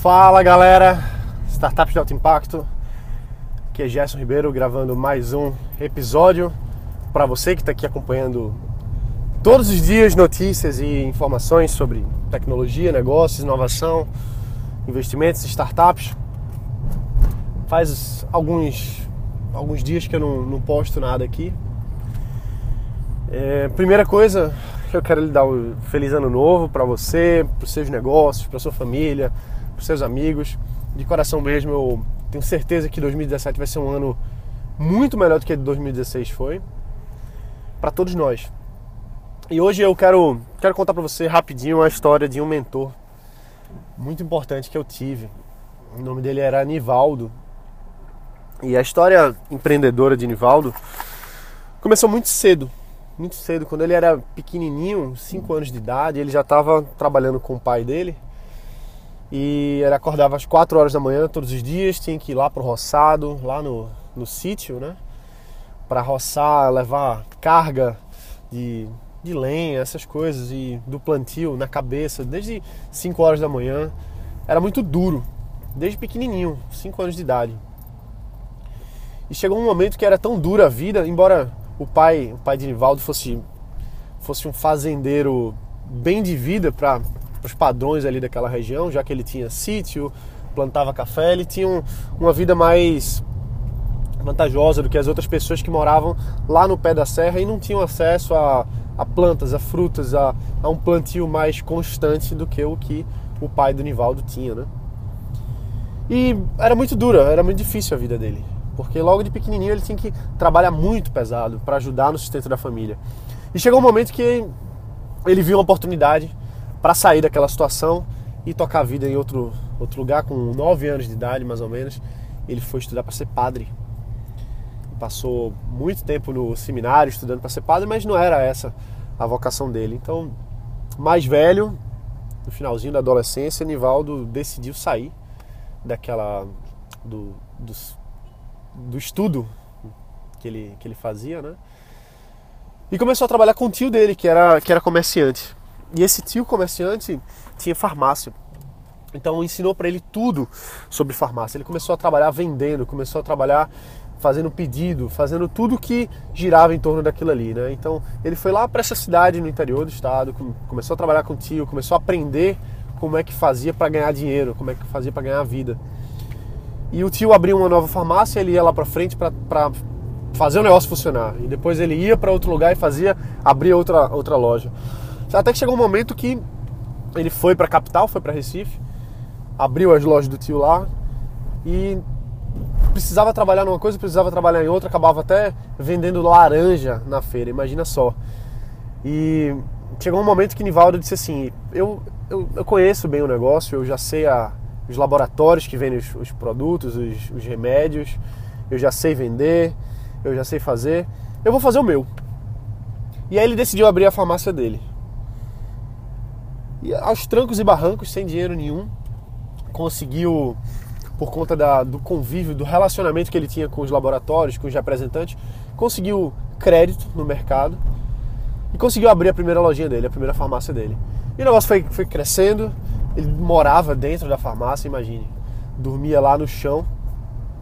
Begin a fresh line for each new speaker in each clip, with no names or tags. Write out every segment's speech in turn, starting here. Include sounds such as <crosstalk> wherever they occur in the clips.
Fala galera, Startups de Alto Impacto. Aqui é Gerson Ribeiro gravando mais um episódio para você que está aqui acompanhando todos os dias notícias e informações sobre tecnologia, negócios, inovação, investimentos, startups. Faz alguns, alguns dias que eu não, não posto nada aqui. É, primeira coisa, eu quero lhe dar um feliz ano novo para você, para os seus negócios, para sua família, para seus amigos. De coração mesmo, eu tenho certeza que 2017 vai ser um ano muito melhor do que 2016 foi para todos nós. E hoje eu quero, quero contar para você rapidinho a história de um mentor muito importante que eu tive. O nome dele era Nivaldo. E a história empreendedora de Nivaldo começou muito cedo. Muito cedo, quando ele era pequenininho, 5 anos de idade, ele já estava trabalhando com o pai dele e ele acordava às 4 horas da manhã todos os dias, tinha que ir lá pro roçado, lá no, no sítio, né? Para roçar, levar carga de, de lenha, essas coisas, e do plantio na cabeça, desde 5 horas da manhã. Era muito duro, desde pequenininho, 5 anos de idade. E chegou um momento que era tão dura a vida, embora o pai, o pai de Nivaldo fosse, fosse um fazendeiro bem de vida para os padrões ali daquela região, já que ele tinha sítio, plantava café, ele tinha um, uma vida mais vantajosa do que as outras pessoas que moravam lá no pé da serra e não tinham acesso a, a plantas, a frutas, a, a, um plantio mais constante do que o que o pai do Nivaldo tinha, né? E era muito dura, era muito difícil a vida dele, porque logo de pequenininho ele tinha que trabalhar muito pesado para ajudar no sustento da família. E chegou um momento que ele viu uma oportunidade para sair daquela situação e tocar a vida em outro, outro lugar. Com 9 anos de idade, mais ou menos, ele foi estudar para ser padre. Passou muito tempo no seminário estudando para ser padre, mas não era essa a vocação dele. Então, mais velho, no finalzinho da adolescência, Nivaldo decidiu sair daquela do, do, do estudo que ele, que ele fazia, né? E começou a trabalhar com o tio dele, que era, que era comerciante. E esse tio comerciante tinha farmácia. Então ensinou para ele tudo sobre farmácia. Ele começou a trabalhar vendendo, começou a trabalhar fazendo pedido, fazendo tudo que girava em torno daquilo ali, né? Então ele foi lá para essa cidade no interior do estado, começou a trabalhar com o tio, começou a aprender como é que fazia para ganhar dinheiro, como é que fazia para ganhar vida. E o tio abriu uma nova farmácia, ele ia lá para frente para fazer o negócio funcionar. E depois ele ia para outro lugar e fazia, abria outra outra loja. Até que chegou um momento que ele foi para a capital, foi para Recife, abriu as lojas do tio lá e precisava trabalhar numa coisa, precisava trabalhar em outra, acabava até vendendo laranja na feira, imagina só. E chegou um momento que Nivaldo disse assim: Eu, eu, eu conheço bem o negócio, eu já sei a, os laboratórios que vendem os, os produtos, os, os remédios, eu já sei vender, eu já sei fazer, eu vou fazer o meu. E aí ele decidiu abrir a farmácia dele. E aos trancos e barrancos, sem dinheiro nenhum, conseguiu, por conta da, do convívio, do relacionamento que ele tinha com os laboratórios, com os representantes, conseguiu crédito no mercado e conseguiu abrir a primeira lojinha dele, a primeira farmácia dele. E o negócio foi, foi crescendo, ele morava dentro da farmácia, imagine. Dormia lá no chão,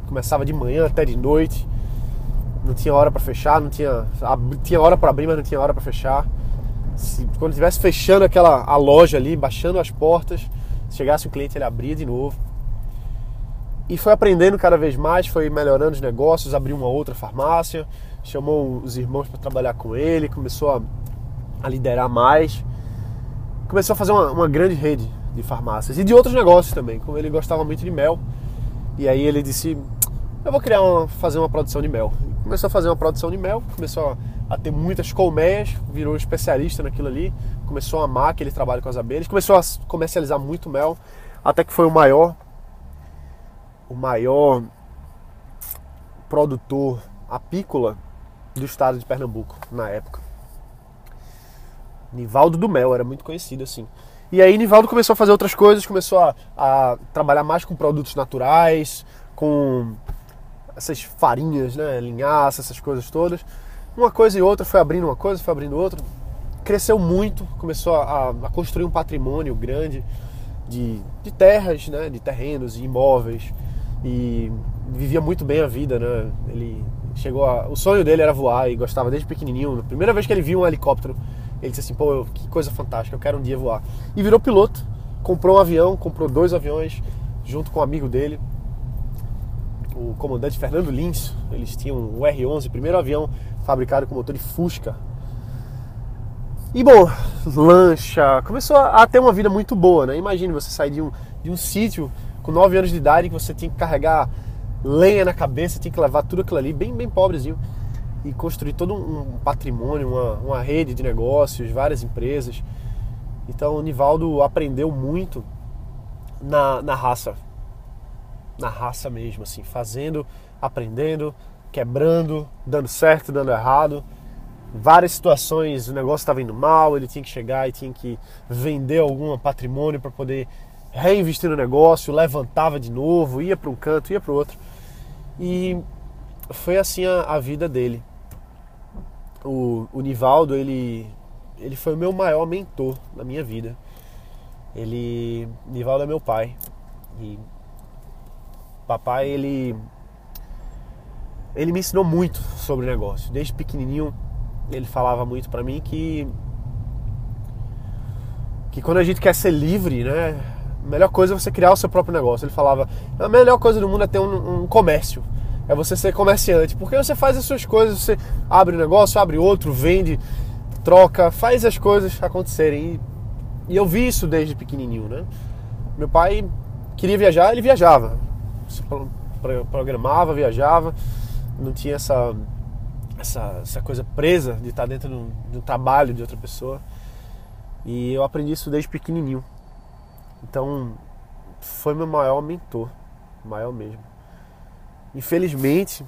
começava de manhã até de noite, não tinha hora para fechar, não tinha, tinha hora para abrir, mas não tinha hora para fechar se, quando estivesse fechando aquela a loja ali, baixando as portas, se chegasse um cliente, ele abria de novo. E foi aprendendo cada vez mais, foi melhorando os negócios, abriu uma outra farmácia, chamou os irmãos para trabalhar com ele, começou a, a, liderar mais, começou a fazer uma, uma grande rede de farmácias e de outros negócios também, como ele gostava muito de mel. E aí ele disse: Eu vou criar uma, fazer uma produção de mel. Começou a fazer uma produção de mel, começou a a ter muitas colmeias, virou especialista naquilo ali, começou a amar aquele trabalho com as abelhas, começou a comercializar muito mel, até que foi o maior o maior produtor apícola do estado de Pernambuco na época. Nivaldo do Mel era muito conhecido assim. E aí Nivaldo começou a fazer outras coisas, começou a, a trabalhar mais com produtos naturais, com essas farinhas, né, linhaça, essas coisas todas uma coisa e outra, foi abrindo uma coisa, foi abrindo outra. Cresceu muito, começou a, a construir um patrimônio grande de, de terras, né, de terrenos, e imóveis e vivia muito bem a vida, né? Ele chegou a, o sonho dele era voar e gostava desde pequenininho. A primeira vez que ele viu um helicóptero, ele disse assim: "Pô, que coisa fantástica, eu quero um dia voar". E virou piloto, comprou um avião, comprou dois aviões junto com um amigo dele, o comandante Fernando Lins. Eles tinham o R11, primeiro avião fabricado com motor de Fusca. E bom, lancha, começou a ter uma vida muito boa, né? Imagine você sair de um, de um sítio com 9 anos de idade que você tinha que carregar lenha na cabeça, tinha que levar tudo aquilo ali, bem, bem pobrezinho, e construir todo um patrimônio, uma, uma rede de negócios, várias empresas. Então o Nivaldo aprendeu muito na, na raça, na raça mesmo, assim, fazendo, aprendendo, quebrando, dando certo, dando errado. Várias situações, o negócio estava indo mal, ele tinha que chegar e tinha que vender algum patrimônio para poder reinvestir no negócio, levantava de novo, ia para um canto, ia para o outro. E foi assim a, a vida dele. O, o, Nivaldo, ele, ele foi o meu maior mentor na minha vida. Ele, Nivaldo é meu pai. E papai, ele ele me ensinou muito sobre negócio. Desde pequenininho, ele falava muito para mim que que quando a gente quer ser livre, né, a melhor coisa é você criar o seu próprio negócio. Ele falava: a melhor coisa do mundo é ter um, um comércio. É você ser comerciante. Porque você faz as suas coisas, você abre um negócio, abre outro, vende, troca, faz as coisas acontecerem. E, e eu vi isso desde pequenininho, né? Meu pai queria viajar, ele viajava. Programava, viajava. Não tinha essa, essa, essa coisa presa de estar dentro de de um trabalho de outra pessoa. E eu aprendi isso desde pequenininho. Então, foi meu maior mentor, maior mesmo. Infelizmente,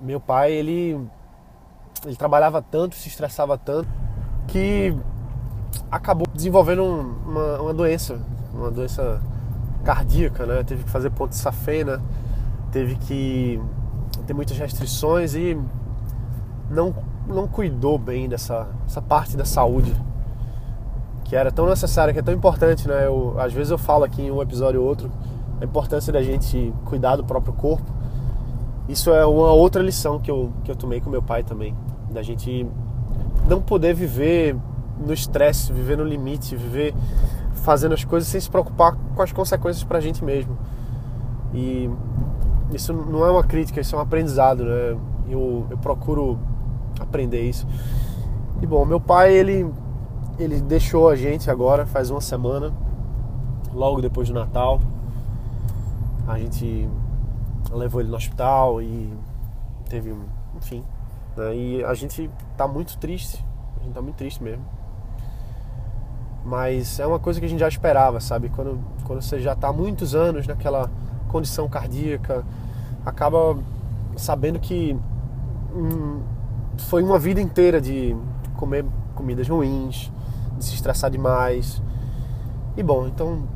meu pai, ele ele trabalhava tanto, se estressava tanto que acabou desenvolvendo uma, uma doença, uma doença cardíaca, né? Teve que fazer ponte safena, teve que ter muitas restrições e não, não cuidou bem dessa essa parte da saúde que era tão necessária, que é tão importante, né? Eu, às vezes eu falo aqui em um episódio ou outro a importância da gente cuidar do próprio corpo. Isso é uma outra lição que eu, que eu tomei com meu pai também, da gente não poder viver no estresse, viver no limite, viver fazendo as coisas sem se preocupar com as consequências para a gente mesmo. E isso não é uma crítica, isso é um aprendizado, né? Eu, eu procuro aprender isso. E bom, meu pai, ele ele deixou a gente agora, faz uma semana, logo depois do Natal. A gente levou ele no hospital e teve, enfim. Né? E a gente tá muito triste. A gente tá muito triste mesmo. Mas é uma coisa que a gente já esperava, sabe? Quando, quando você já tá há muitos anos naquela condição cardíaca, acaba sabendo que hum, foi uma vida inteira de comer comidas ruins, de se estressar demais. E bom, então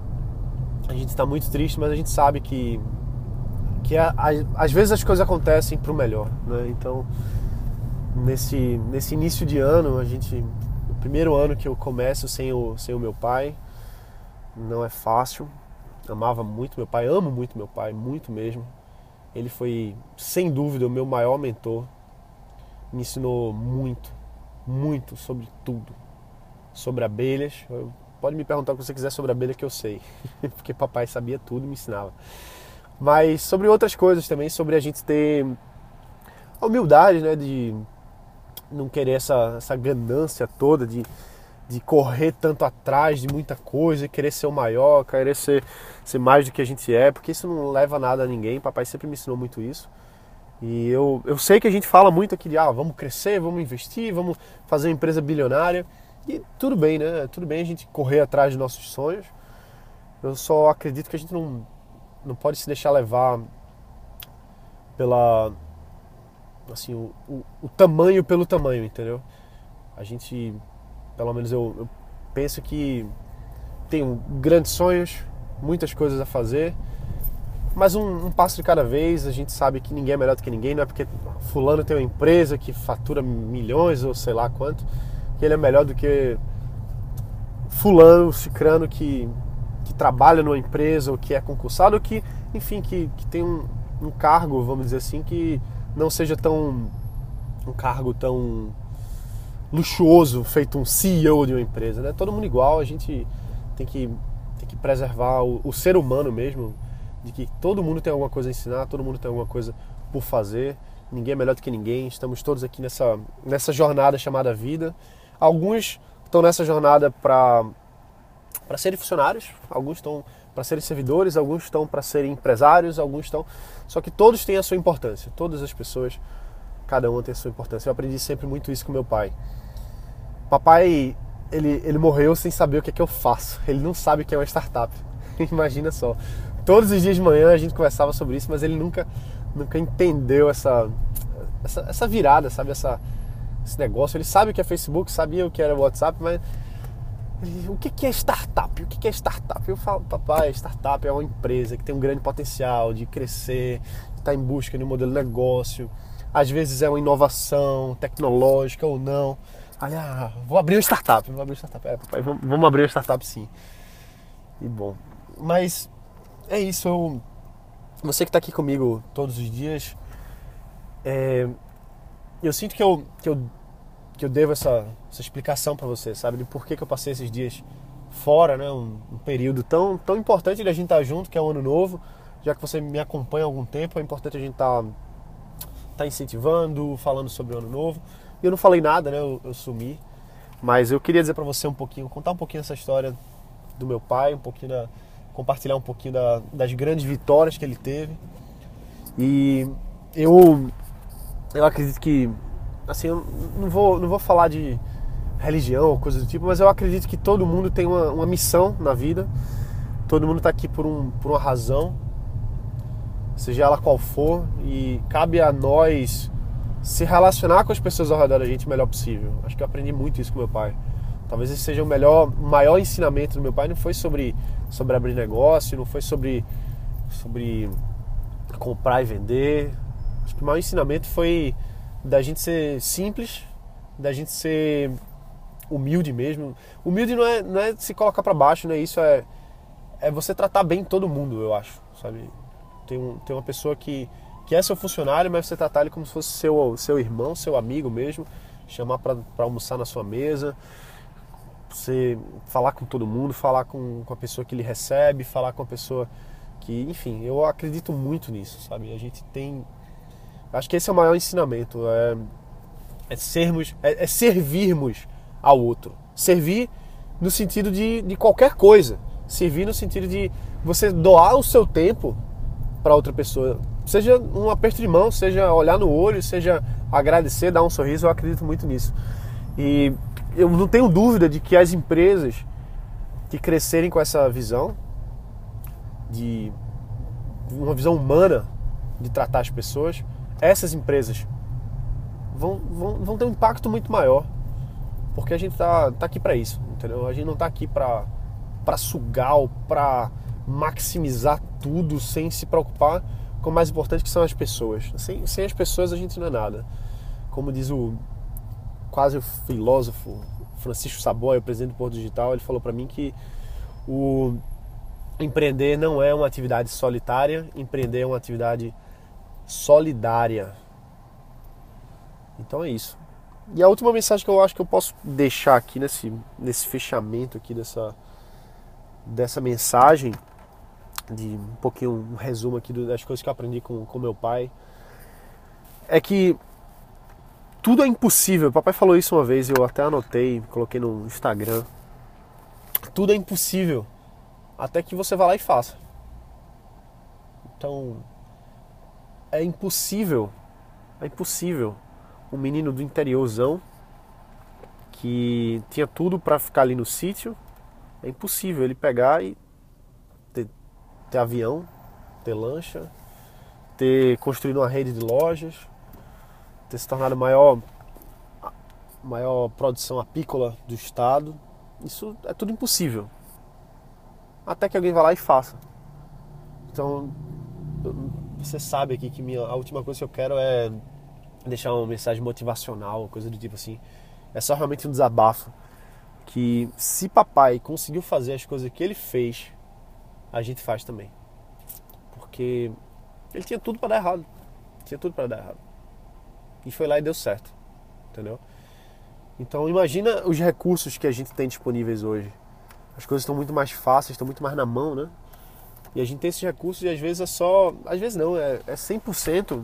a gente está muito triste, mas a gente sabe que que às vezes as coisas acontecem para o melhor, né? Então nesse nesse início de ano a gente o primeiro ano que eu começo sem o sem o meu pai não é fácil. Amava muito meu pai, amo muito meu pai, muito mesmo. Ele foi sem dúvida o meu maior mentor. Me ensinou muito, muito sobre tudo, sobre abelhas. Pode me perguntar o que você quiser sobre abelha que eu sei, <laughs> porque papai sabia tudo e me ensinava. Mas sobre outras coisas também, sobre a gente ter a humildade, né, de não querer essa, essa ganância toda de, de correr tanto atrás de muita coisa, querer ser o maior, querer ser, ser mais do que a gente é, porque isso não leva nada a ninguém. Papai sempre me ensinou muito isso. E eu, eu sei que a gente fala muito aqui de ah, vamos crescer, vamos investir, vamos fazer uma empresa bilionária. E tudo bem, né? Tudo bem a gente correr atrás de nossos sonhos. Eu só acredito que a gente não, não pode se deixar levar pela. Assim, o, o, o tamanho pelo tamanho, entendeu? A gente, pelo menos eu, eu penso que tenho grandes sonhos, muitas coisas a fazer, mas um, um, passo de cada vez. A gente sabe que ninguém é melhor do que ninguém, não é porque Fulano tem uma empresa que fatura milhões ou sei lá quanto que ele é melhor do que fulano, cicrano que que trabalha numa empresa ou que é concursado ou que, enfim, que, que tem um, um cargo, vamos dizer assim, que não seja tão um cargo tão luxuoso, feito um CEO de uma empresa, né? Todo mundo igual, a gente tem que, tem que preservar o, o ser humano mesmo, de que todo mundo tem alguma coisa a ensinar, todo mundo tem alguma coisa por fazer, ninguém é melhor do que ninguém, estamos todos aqui nessa, nessa jornada chamada vida. Alguns estão nessa jornada para para serem funcionários, alguns estão para serem servidores, alguns estão para serem empresários, alguns estão. Só que todos têm a sua importância, todas as pessoas, cada uma tem a sua importância. Eu aprendi sempre muito isso com meu pai. Papai, ele, ele morreu sem saber o que é que eu faço. Ele não sabe o que é uma startup. <laughs> Imagina só. Todos os dias de manhã a gente conversava sobre isso, mas ele nunca, nunca entendeu essa, essa, essa virada, sabe? Essa, esse negócio. Ele sabe o que é Facebook, sabia o que era WhatsApp, mas o que é startup? O que é startup? Eu falo, papai, startup é uma empresa que tem um grande potencial de crescer, está em busca de um modelo de negócio. Às vezes é uma inovação tecnológica ou não. Aí, ah, vou abrir uma startup, vou abrir uma startup. É, papai, vamos, vamos abrir uma startup sim. E bom, mas é isso. Eu, você que está aqui comigo todos os dias, é, eu sinto que eu, que eu, que eu devo essa, essa explicação para você, sabe? De por que, que eu passei esses dias fora, né? Um, um período tão, tão importante de a gente estar tá junto, que é o ano novo. Já que você me acompanha há algum tempo, é importante a gente estar tá, tá incentivando, falando sobre o ano novo. Eu não falei nada, né? Eu, eu sumi. Mas eu queria dizer para você um pouquinho, contar um pouquinho essa história do meu pai, um pouquinho da, compartilhar um pouquinho da, das grandes vitórias que ele teve. E eu eu acredito que assim, eu não vou não vou falar de religião ou coisa do tipo, mas eu acredito que todo mundo tem uma, uma missão na vida. Todo mundo está aqui por, um, por uma razão, seja ela qual for, e cabe a nós se relacionar com as pessoas ao redor da gente o melhor possível. Acho que eu aprendi muito isso com meu pai. Talvez esse seja o melhor, maior ensinamento do meu pai. Não foi sobre, sobre abrir negócio, não foi sobre, sobre comprar e vender. Acho que o maior ensinamento foi da gente ser simples, da gente ser humilde mesmo. Humilde não é, não é se colocar para baixo, né? Isso é, é você tratar bem todo mundo, eu acho, sabe? Tem, um, tem uma pessoa que que é seu funcionário, mas você tratar ele como se fosse seu, seu irmão, seu amigo mesmo, chamar para almoçar na sua mesa, você falar com todo mundo, falar com, com a pessoa que ele recebe, falar com a pessoa que, enfim, eu acredito muito nisso, sabe? A gente tem, acho que esse é o maior ensinamento, é, é sermos, é, é servirmos ao outro, servir no sentido de, de qualquer coisa, servir no sentido de você doar o seu tempo para outra pessoa, Seja um aperto de mão, seja olhar no olho, seja agradecer, dar um sorriso, eu acredito muito nisso. E eu não tenho dúvida de que as empresas que crescerem com essa visão, de uma visão humana de tratar as pessoas, essas empresas vão, vão, vão ter um impacto muito maior. Porque a gente tá, tá aqui para isso, entendeu? A gente não tá aqui para sugar ou para maximizar tudo sem se preocupar com o mais importante que são as pessoas. Sem, sem as pessoas a gente não é nada. Como diz o quase o filósofo Francisco Saboia, presidente do Porto Digital, ele falou para mim que o empreender não é uma atividade solitária, empreender é uma atividade solidária. Então é isso. E a última mensagem que eu acho que eu posso deixar aqui nesse, nesse fechamento aqui dessa, dessa mensagem de um pouquinho um resumo aqui das coisas que eu aprendi com, com meu pai, é que tudo é impossível. Papai falou isso uma vez, eu até anotei, coloquei no Instagram. Tudo é impossível até que você vá lá e faça. Então, é impossível, é impossível um menino do interiorzão que tinha tudo para ficar ali no sítio, é impossível ele pegar e ter avião, ter lancha, ter construído uma rede de lojas, ter se tornado maior, maior produção apícola do estado. Isso é tudo impossível. Até que alguém vá lá e faça. Então, você sabe aqui que minha, a última coisa que eu quero é deixar uma mensagem motivacional, coisa do tipo assim. É só realmente um desabafo. Que se papai conseguiu fazer as coisas que ele fez a gente faz também. Porque ele tinha tudo para dar errado. Tinha tudo para dar errado. E foi lá e deu certo. Entendeu? Então imagina os recursos que a gente tem disponíveis hoje. As coisas estão muito mais fáceis, estão muito mais na mão, né? E a gente tem esses recursos e às vezes é só. Às vezes não, é, é 100%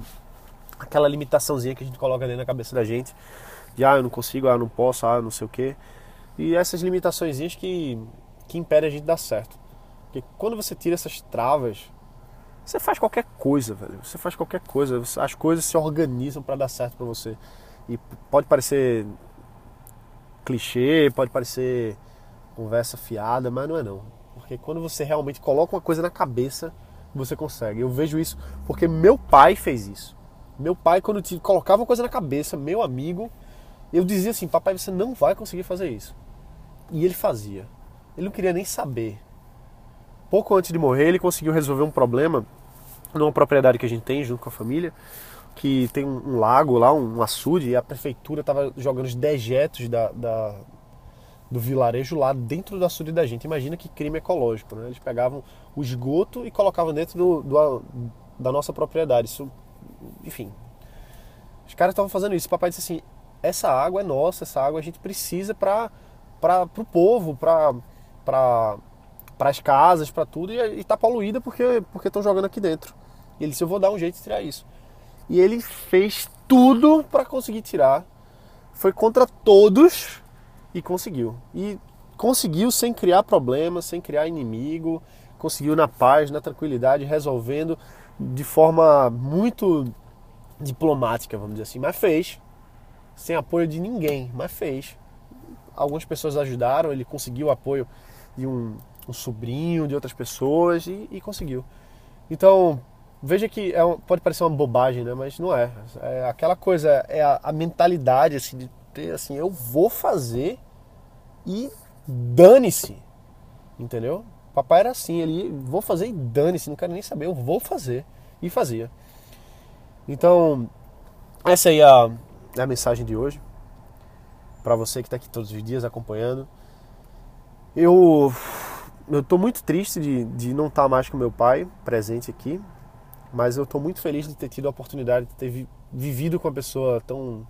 aquela limitaçãozinha que a gente coloca dentro da cabeça da gente. De ah, eu não consigo, ah, eu não posso, ah, não sei o quê. E essas limitações que, que impedem a gente dar certo. Porque quando você tira essas travas, você faz qualquer coisa, velho. Você faz qualquer coisa. As coisas se organizam para dar certo para você. E pode parecer clichê, pode parecer conversa fiada, mas não é não. Porque quando você realmente coloca uma coisa na cabeça, você consegue. Eu vejo isso porque meu pai fez isso. Meu pai, quando te colocava uma coisa na cabeça, meu amigo, eu dizia assim: Papai, você não vai conseguir fazer isso. E ele fazia. Ele não queria nem saber. Pouco antes de morrer, ele conseguiu resolver um problema numa propriedade que a gente tem junto com a família, que tem um, lago lá, um açude, e a prefeitura estava jogando os dejetos da, da, do vilarejo lá dentro do açude da gente. Imagina que crime ecológico, né? Eles pegavam o esgoto e colocavam dentro do, do da nossa propriedade. Isso, enfim. Os caras estavam fazendo isso. O papai disse assim: essa água é nossa, essa água a gente precisa para o povo, para as casas, para tudo, e está poluída porque estão jogando aqui dentro. E ele disse: eu vou dar um jeito de tirar isso. E ele fez tudo para conseguir tirar. Foi contra todos e conseguiu. E conseguiu sem criar problemas, sem criar inimigo, conseguiu na paz, na tranquilidade, resolvendo de forma muito diplomática, vamos dizer assim, mas fez. Sem apoio de ninguém, mas fez. Algumas pessoas ajudaram, ele conseguiu o apoio de um, um sobrinho, de outras pessoas e, e conseguiu. Então, veja que é um, pode parecer uma bobagem, né? mas não é. é aquela coisa, é a, a mentalidade assim, de ter assim, eu vou fazer e dane-se. Entendeu? Papai era assim, ele vou fazer e dane-se, não quero nem saber, eu vou fazer. E fazia. Então, essa aí é a, é a mensagem de hoje. Para você que está aqui todos os dias acompanhando. Eu eu tô muito triste de, de não estar tá mais com meu pai presente aqui, mas eu estou muito feliz de ter tido a oportunidade de ter vivido com uma pessoa tão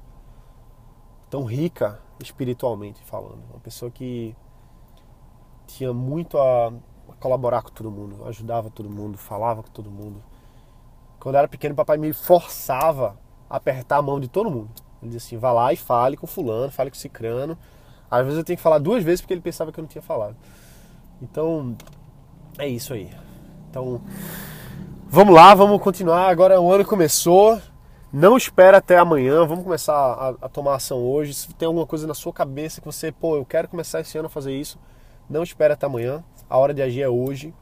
tão rica espiritualmente falando. Uma pessoa que tinha muito a colaborar com todo mundo, ajudava todo mundo, falava com todo mundo. Quando eu era pequeno, papai me forçava a apertar a mão de todo mundo. Ele dizia assim: vá lá e fale com fulano, fale com cicrano. Às vezes eu tenho que falar duas vezes porque ele pensava que eu não tinha falado. Então, é isso aí. Então, vamos lá, vamos continuar. Agora o ano começou. Não espera até amanhã, vamos começar a, a, tomar ação hoje. Se tem alguma coisa na sua cabeça que você, pô, eu quero começar esse ano a fazer isso, não espera até amanhã. A hora de agir é hoje.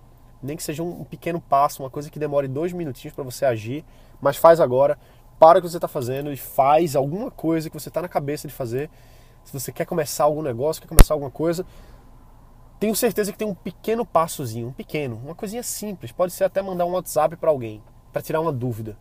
Nem que seja um, pequeno passo, uma coisa que demore dois minutinhos para você agir, mas faz agora. Para o que você está fazendo e faz alguma coisa que você está na cabeça de fazer. Se você quer começar algum negócio, quer começar alguma coisa, tenho certeza que tem um pequeno passozinho, um pequeno, uma coisinha simples. Pode ser até mandar um WhatsApp para alguém para tirar uma dúvida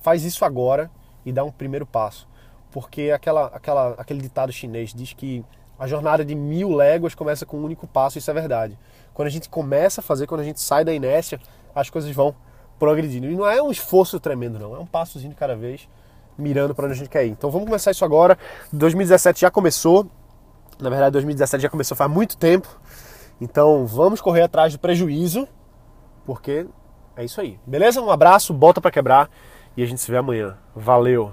faz isso agora e dá um primeiro passo. Porque aquela, aquela, aquele ditado chinês diz que a jornada de mil léguas começa com um único passo, isso é verdade. Quando a gente começa a fazer, quando a gente sai da inércia, as coisas vão progredindo. E não é um esforço tremendo, não. É um passozinho de cada vez, mirando para onde a gente quer ir. Então vamos começar isso agora. 2017 já começou. Na verdade, 2017 já começou faz muito tempo. Então vamos correr atrás do prejuízo, porque é isso aí. Beleza? Um abraço, bota para quebrar e a gente se vê amanhã. Valeu!